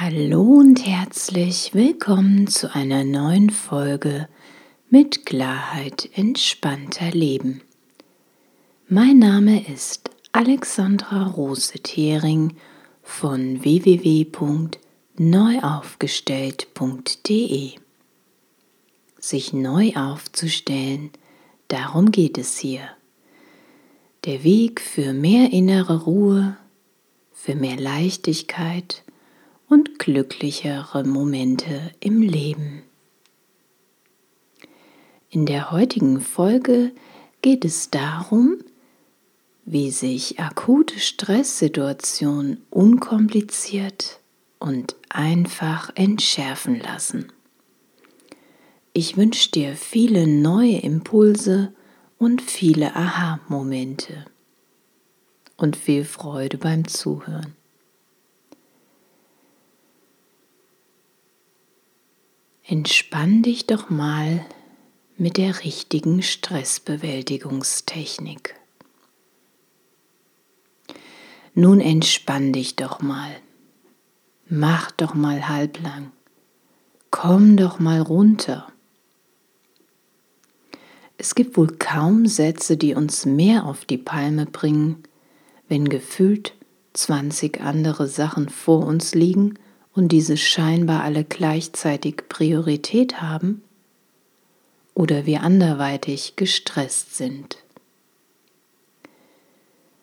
Hallo und herzlich willkommen zu einer neuen Folge mit Klarheit entspannter Leben. Mein Name ist Alexandra Rose-Thering von www.neuaufgestellt.de. Sich neu aufzustellen, darum geht es hier. Der Weg für mehr innere Ruhe, für mehr Leichtigkeit und glücklichere Momente im Leben. In der heutigen Folge geht es darum, wie sich akute Stresssituationen unkompliziert und einfach entschärfen lassen. Ich wünsche dir viele neue Impulse und viele Aha-Momente und viel Freude beim Zuhören. Entspann dich doch mal mit der richtigen Stressbewältigungstechnik. Nun entspann dich doch mal. Mach doch mal halblang. Komm doch mal runter. Es gibt wohl kaum Sätze, die uns mehr auf die Palme bringen, wenn gefühlt 20 andere Sachen vor uns liegen und diese scheinbar alle gleichzeitig Priorität haben oder wir anderweitig gestresst sind.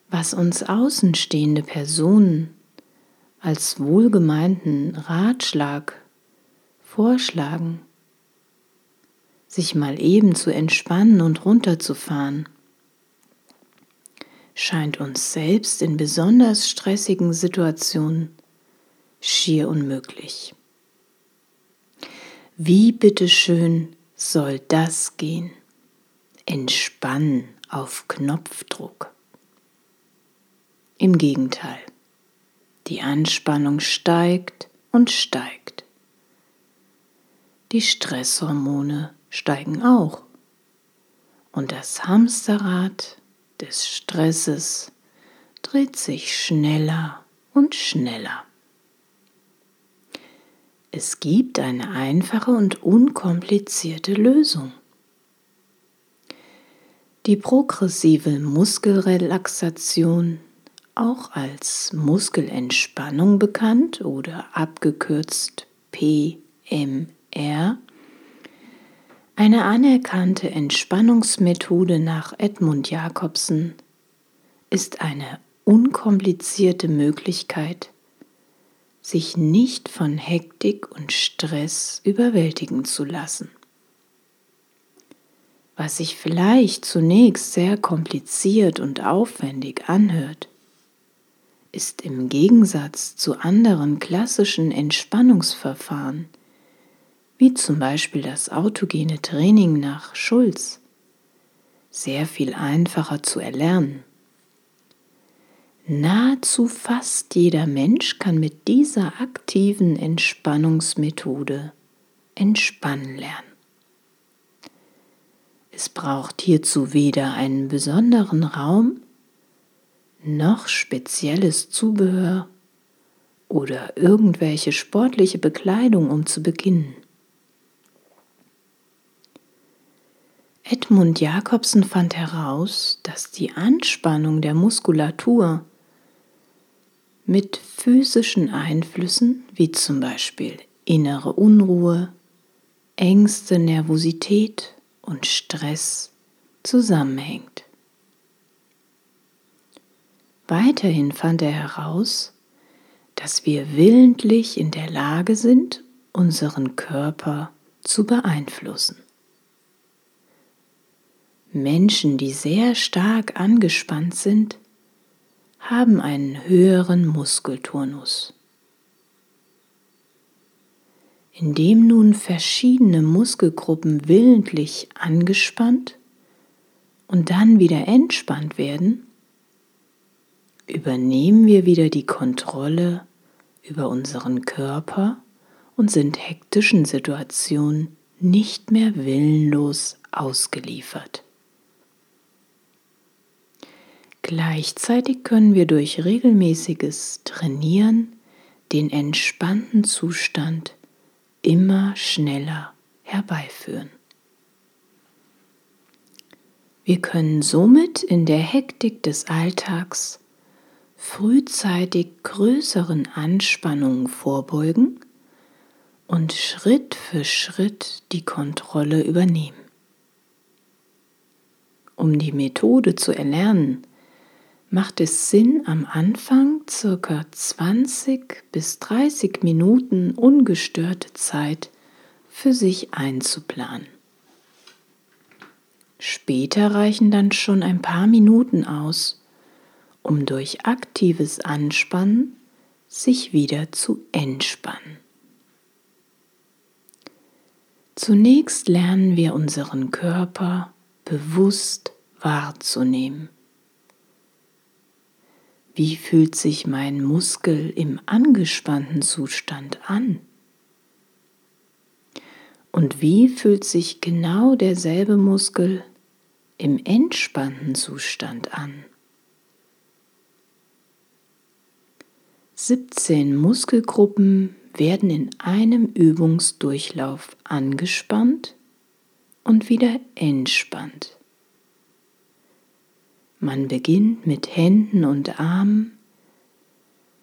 Was uns außenstehende Personen als wohlgemeinten Ratschlag vorschlagen, sich mal eben zu entspannen und runterzufahren, scheint uns selbst in besonders stressigen Situationen schier unmöglich. Wie bitteschön soll das gehen? Entspannen auf Knopfdruck. Im Gegenteil, die Anspannung steigt und steigt. Die Stresshormone steigen auch. Und das Hamsterrad des Stresses dreht sich schneller und schneller. Es gibt eine einfache und unkomplizierte Lösung. Die progressive Muskelrelaxation, auch als Muskelentspannung bekannt oder abgekürzt PMR, eine anerkannte Entspannungsmethode nach Edmund Jacobsen, ist eine unkomplizierte Möglichkeit, sich nicht von Hektik und Stress überwältigen zu lassen. Was sich vielleicht zunächst sehr kompliziert und aufwendig anhört, ist im Gegensatz zu anderen klassischen Entspannungsverfahren, wie zum Beispiel das autogene Training nach Schulz, sehr viel einfacher zu erlernen. Nahezu fast jeder Mensch kann mit dieser aktiven Entspannungsmethode entspannen lernen. Es braucht hierzu weder einen besonderen Raum noch spezielles Zubehör oder irgendwelche sportliche Bekleidung, um zu beginnen. Edmund Jacobsen fand heraus, dass die Anspannung der Muskulatur mit physischen Einflüssen wie zum Beispiel innere Unruhe, Ängste, Nervosität und Stress zusammenhängt. Weiterhin fand er heraus, dass wir willentlich in der Lage sind, unseren Körper zu beeinflussen. Menschen, die sehr stark angespannt sind, haben einen höheren Muskelturnus. Indem nun verschiedene Muskelgruppen willentlich angespannt und dann wieder entspannt werden, übernehmen wir wieder die Kontrolle über unseren Körper und sind hektischen Situationen nicht mehr willenlos ausgeliefert. Gleichzeitig können wir durch regelmäßiges Trainieren den entspannten Zustand immer schneller herbeiführen. Wir können somit in der Hektik des Alltags frühzeitig größeren Anspannungen vorbeugen und Schritt für Schritt die Kontrolle übernehmen. Um die Methode zu erlernen, macht es Sinn, am Anfang circa 20 bis 30 Minuten ungestörte Zeit für sich einzuplanen. Später reichen dann schon ein paar Minuten aus, um durch aktives Anspannen sich wieder zu entspannen. Zunächst lernen wir unseren Körper bewusst wahrzunehmen. Wie fühlt sich mein Muskel im angespannten Zustand an? Und wie fühlt sich genau derselbe Muskel im entspannten Zustand an? 17 Muskelgruppen werden in einem Übungsdurchlauf angespannt und wieder entspannt. Man beginnt mit Händen und Armen,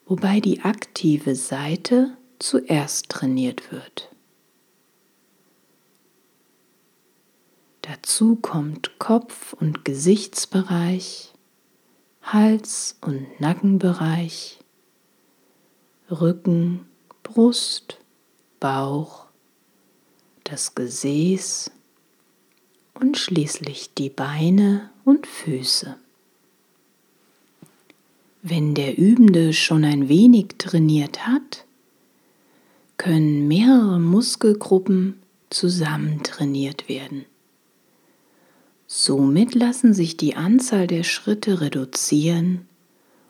wobei die aktive Seite zuerst trainiert wird. Dazu kommt Kopf- und Gesichtsbereich, Hals- und Nackenbereich, Rücken, Brust, Bauch, das Gesäß und schließlich die Beine und Füße. Wenn der Übende schon ein wenig trainiert hat, können mehrere Muskelgruppen zusammen trainiert werden. Somit lassen sich die Anzahl der Schritte reduzieren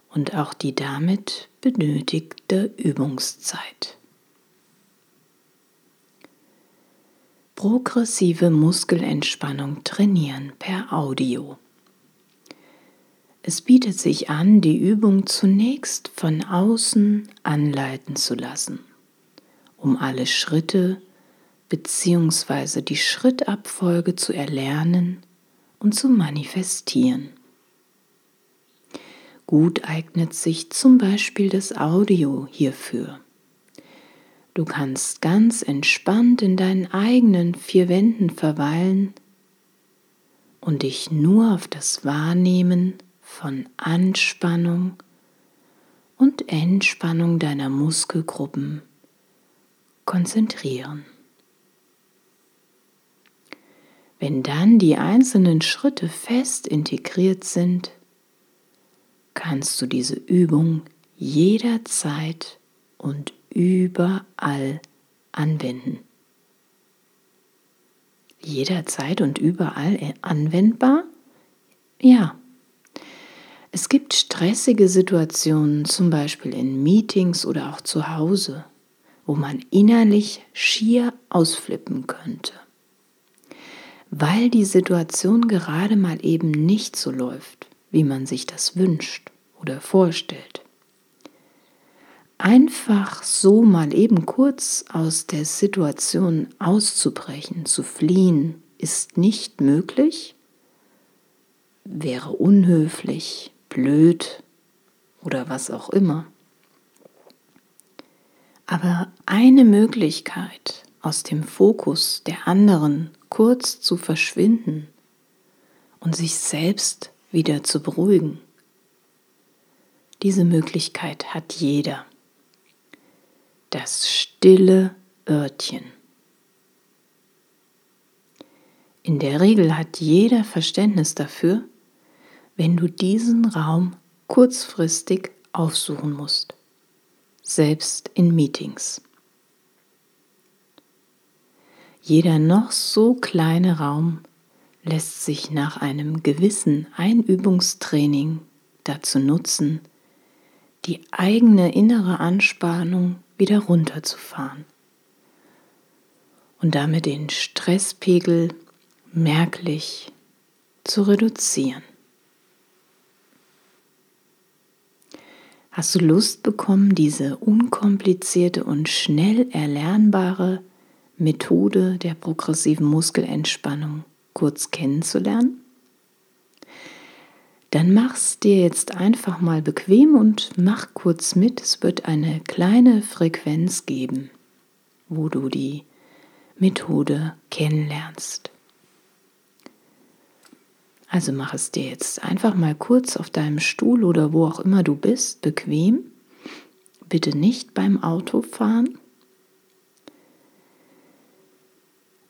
und auch die damit benötigte Übungszeit. Progressive Muskelentspannung trainieren per Audio. Es bietet sich an, die Übung zunächst von außen anleiten zu lassen, um alle Schritte bzw. die Schrittabfolge zu erlernen und zu manifestieren. Gut eignet sich zum Beispiel das Audio hierfür. Du kannst ganz entspannt in deinen eigenen vier Wänden verweilen und dich nur auf das Wahrnehmen von Anspannung und Entspannung deiner Muskelgruppen konzentrieren. Wenn dann die einzelnen Schritte fest integriert sind, kannst du diese Übung jederzeit und überall anwenden. Jederzeit und überall anwendbar? Ja. Es gibt stressige Situationen, zum Beispiel in Meetings oder auch zu Hause, wo man innerlich schier ausflippen könnte weil die Situation gerade mal eben nicht so läuft, wie man sich das wünscht oder vorstellt. Einfach so mal eben kurz aus der Situation auszubrechen, zu fliehen, ist nicht möglich, wäre unhöflich, blöd oder was auch immer. Aber eine Möglichkeit, aus dem Fokus der anderen kurz zu verschwinden und sich selbst wieder zu beruhigen. Diese Möglichkeit hat jeder. Das stille Örtchen. In der Regel hat jeder Verständnis dafür, wenn du diesen Raum kurzfristig aufsuchen musst, selbst in Meetings. Jeder noch so kleine Raum lässt sich nach einem gewissen Einübungstraining dazu nutzen, die eigene innere Anspannung wieder runterzufahren und damit den Stresspegel merklich zu reduzieren. Hast du Lust bekommen, diese unkomplizierte und schnell erlernbare Methode der progressiven Muskelentspannung kurz kennenzulernen? Dann mach's dir jetzt einfach mal bequem und mach kurz mit. Es wird eine kleine Frequenz geben, wo du die Methode kennenlernst. Also mach es dir jetzt einfach mal kurz auf deinem Stuhl oder wo auch immer du bist, bequem. Bitte nicht beim Autofahren.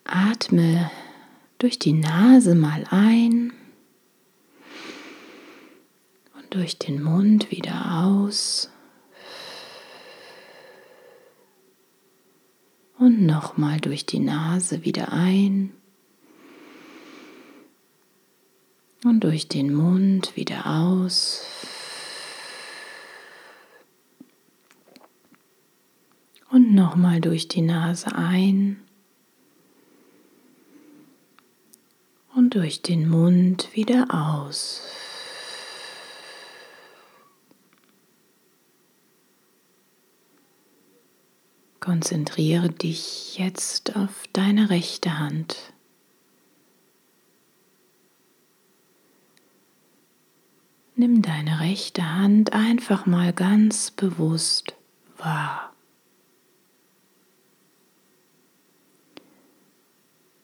Atme durch die Nase mal ein durch den Mund wieder aus. Und nochmal durch die Nase wieder ein. Und durch den Mund wieder aus. Und nochmal durch die Nase ein. Und durch den Mund wieder aus. Konzentriere dich jetzt auf deine rechte Hand. Nimm deine rechte Hand einfach mal ganz bewusst wahr.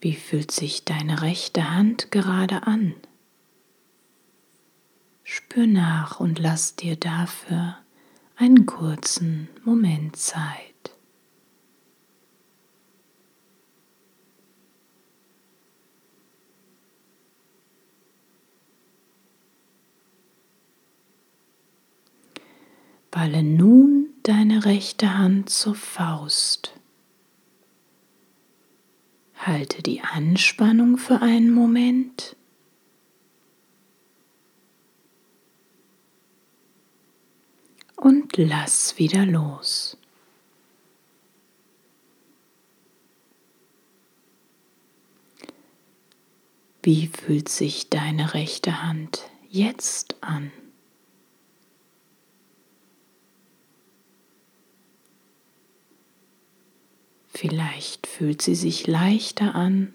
Wie fühlt sich deine rechte Hand gerade an? Spür nach und lass dir dafür einen kurzen Moment Zeit. Balle nun deine rechte Hand zur Faust. Halte die Anspannung für einen Moment. Und lass wieder los. Wie fühlt sich deine rechte Hand jetzt an? Vielleicht fühlt sie sich leichter an,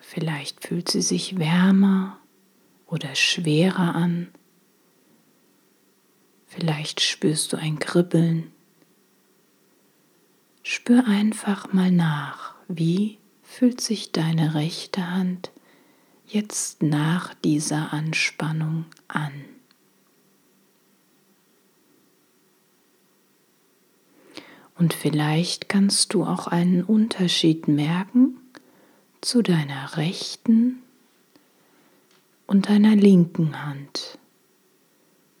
vielleicht fühlt sie sich wärmer oder schwerer an, vielleicht spürst du ein Kribbeln. Spür einfach mal nach, wie fühlt sich deine rechte Hand jetzt nach dieser Anspannung an. Und vielleicht kannst du auch einen Unterschied merken zu deiner rechten und deiner linken Hand.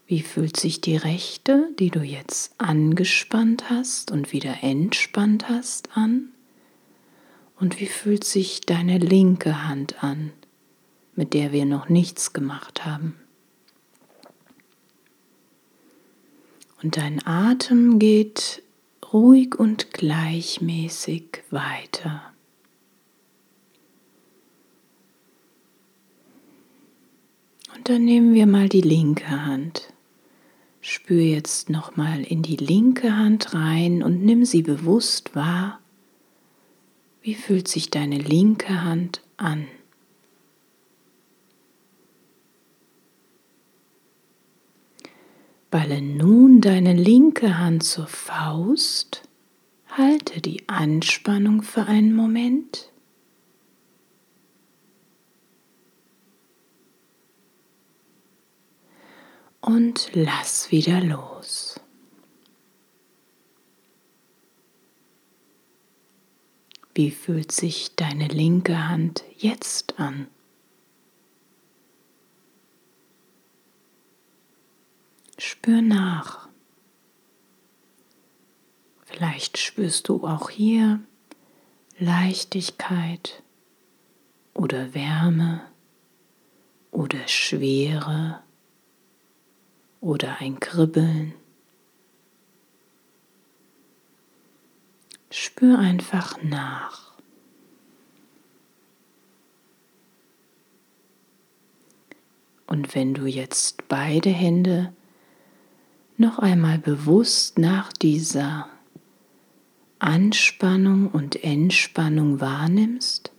Wie fühlt sich die rechte, die du jetzt angespannt hast und wieder entspannt hast, an? Und wie fühlt sich deine linke Hand an, mit der wir noch nichts gemacht haben? Und dein Atem geht ruhig und gleichmäßig weiter. Und dann nehmen wir mal die linke Hand. Spür jetzt noch mal in die linke Hand rein und nimm sie bewusst wahr. Wie fühlt sich deine linke Hand an? Balle nun deine linke Hand zur Faust, halte die Anspannung für einen Moment. Und lass wieder los. Wie fühlt sich deine linke Hand jetzt an? Spür nach. Vielleicht spürst du auch hier Leichtigkeit oder Wärme oder Schwere oder ein Kribbeln. Spür einfach nach. Und wenn du jetzt beide Hände noch einmal bewusst nach dieser Anspannung und Entspannung wahrnimmst,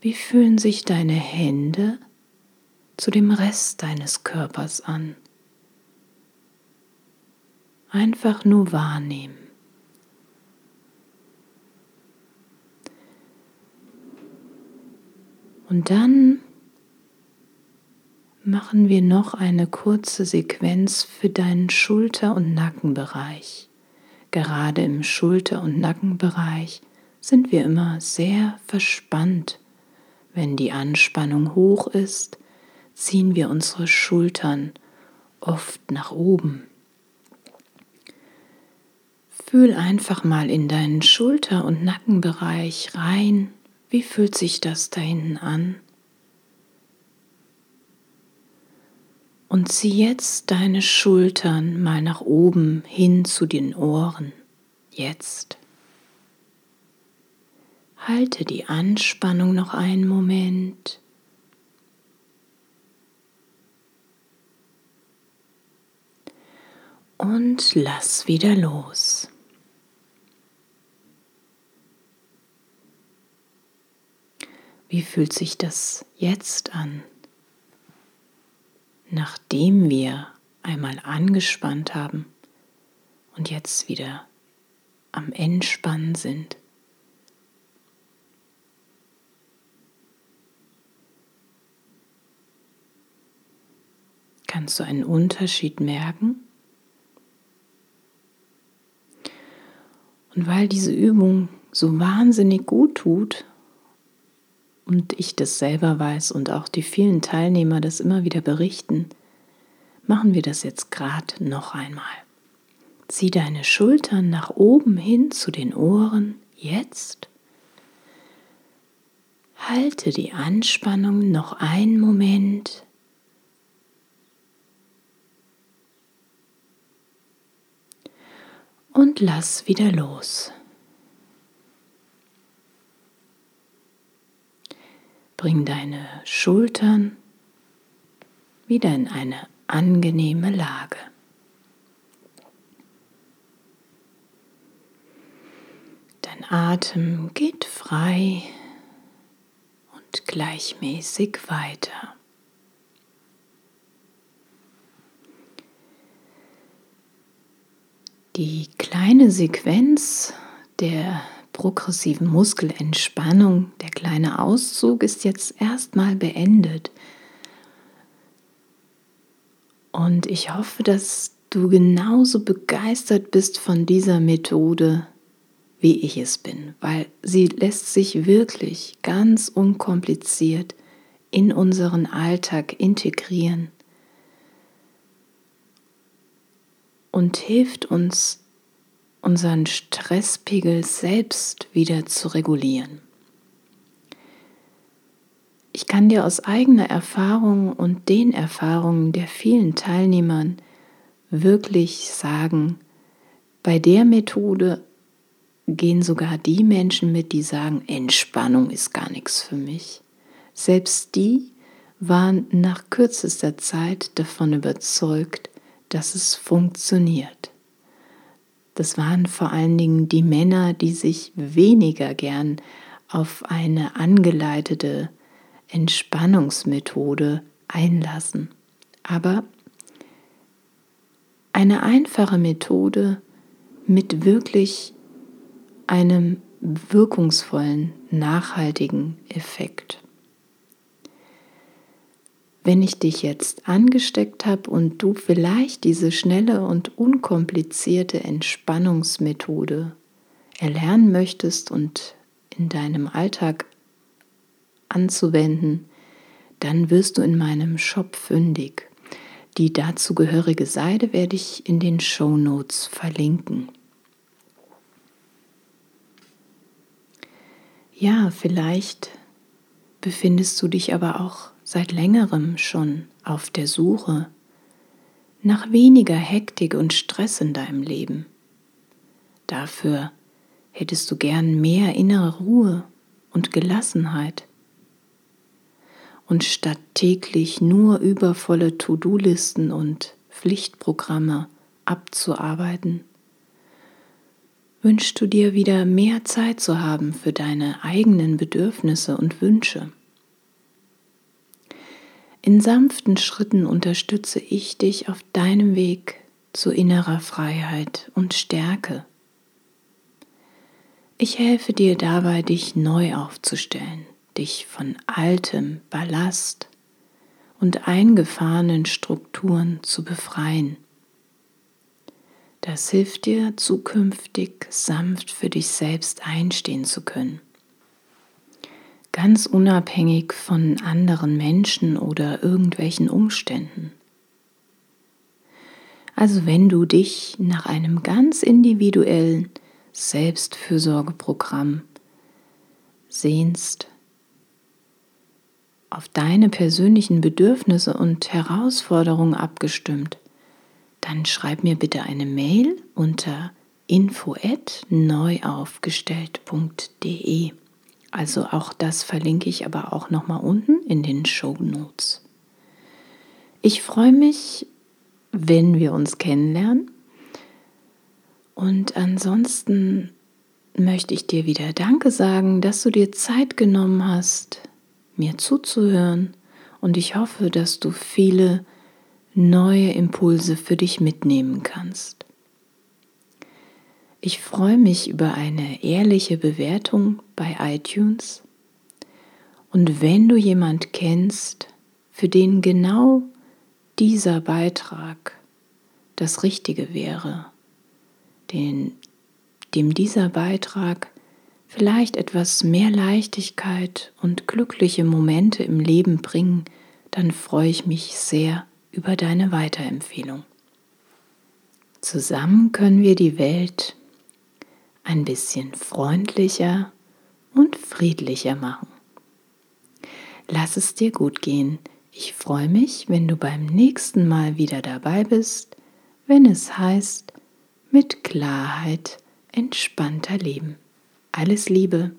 wie fühlen sich deine Hände zu dem Rest deines Körpers an. Einfach nur wahrnehmen. Und dann machen wir noch eine kurze Sequenz für deinen Schulter- und Nackenbereich. Gerade im Schulter- und Nackenbereich sind wir immer sehr verspannt. Wenn die Anspannung hoch ist, ziehen wir unsere Schultern oft nach oben. Fühl einfach mal in deinen Schulter- und Nackenbereich rein. Wie fühlt sich das da hinten an? Und zieh jetzt deine Schultern mal nach oben hin zu den Ohren. Jetzt. Halte die Anspannung noch einen Moment. Und lass wieder los. Wie fühlt sich das jetzt an? Nachdem wir einmal angespannt haben und jetzt wieder am Entspannen sind. Kannst du einen Unterschied merken? Und weil diese Übung so wahnsinnig gut tut und ich das selber weiß und auch die vielen Teilnehmer das immer wieder berichten, machen wir das jetzt gerade noch einmal. Zieh deine Schultern nach oben hin zu den Ohren, jetzt. Halte die Anspannung noch einen Moment. Und lass wieder los. Bring deine Schultern wieder in eine angenehme Lage. Dein Atem geht frei und gleichmäßig weiter. Die kleine Sequenz der progressiven Muskelentspannung, der kleine Auszug ist jetzt erstmal beendet. Und ich hoffe, dass du genauso begeistert bist von dieser Methode, wie ich es bin, weil sie lässt sich wirklich ganz unkompliziert in unseren Alltag integrieren und hilft uns unseren Stresspegel selbst wieder zu regulieren. Ich kann dir aus eigener Erfahrung und den Erfahrungen der vielen Teilnehmern wirklich sagen, bei der Methode gehen sogar die Menschen mit, die sagen, Entspannung ist gar nichts für mich. Selbst die waren nach kürzester Zeit davon überzeugt, dass es funktioniert. Das waren vor allen Dingen die Männer, die sich weniger gern auf eine angeleitete Entspannungsmethode einlassen. Aber eine einfache Methode mit wirklich einem wirkungsvollen, nachhaltigen Effekt. Wenn ich dich jetzt angesteckt habe und du vielleicht diese schnelle und unkomplizierte Entspannungsmethode erlernen möchtest und in deinem Alltag anzuwenden, dann wirst du in meinem Shop fündig. Die dazugehörige Seite werde ich in den Show Notes verlinken. Ja, vielleicht befindest du dich aber auch seit längerem schon auf der Suche nach weniger Hektik und Stress in deinem Leben. Dafür hättest du gern mehr innere Ruhe und Gelassenheit. Und statt täglich nur übervolle To-Do-Listen und Pflichtprogramme abzuarbeiten? Wünschst du dir wieder mehr Zeit zu haben für deine eigenen Bedürfnisse und Wünsche? In sanften Schritten unterstütze ich dich auf deinem Weg zu innerer Freiheit und Stärke. Ich helfe dir dabei, dich neu aufzustellen, dich von altem Ballast und eingefahrenen Strukturen zu befreien. Das hilft dir, zukünftig sanft für dich selbst einstehen zu können. Ganz unabhängig von anderen Menschen oder irgendwelchen Umständen. Also wenn du dich nach einem ganz individuellen Selbstfürsorgeprogramm sehnst, auf deine persönlichen Bedürfnisse und Herausforderungen abgestimmt, dann schreib mir bitte eine Mail unter info@neuaufgestellt.de. Also auch das verlinke ich aber auch noch mal unten in den Show Notes. Ich freue mich, wenn wir uns kennenlernen. Und ansonsten möchte ich dir wieder Danke sagen, dass du dir Zeit genommen hast, mir zuzuhören. Und ich hoffe, dass du viele neue Impulse für dich mitnehmen kannst. Ich freue mich über eine ehrliche Bewertung bei iTunes. Und wenn du jemand kennst, für den genau dieser Beitrag das Richtige wäre, den, dem dieser Beitrag vielleicht etwas mehr Leichtigkeit und glückliche Momente im Leben bringen, dann freue ich mich sehr über deine Weiterempfehlung. Zusammen können wir die Welt ein bisschen freundlicher und friedlicher machen. Lass es dir gut gehen. Ich freue mich, wenn du beim nächsten Mal wieder dabei bist, wenn es heißt, mit Klarheit entspannter Leben. Alles Liebe.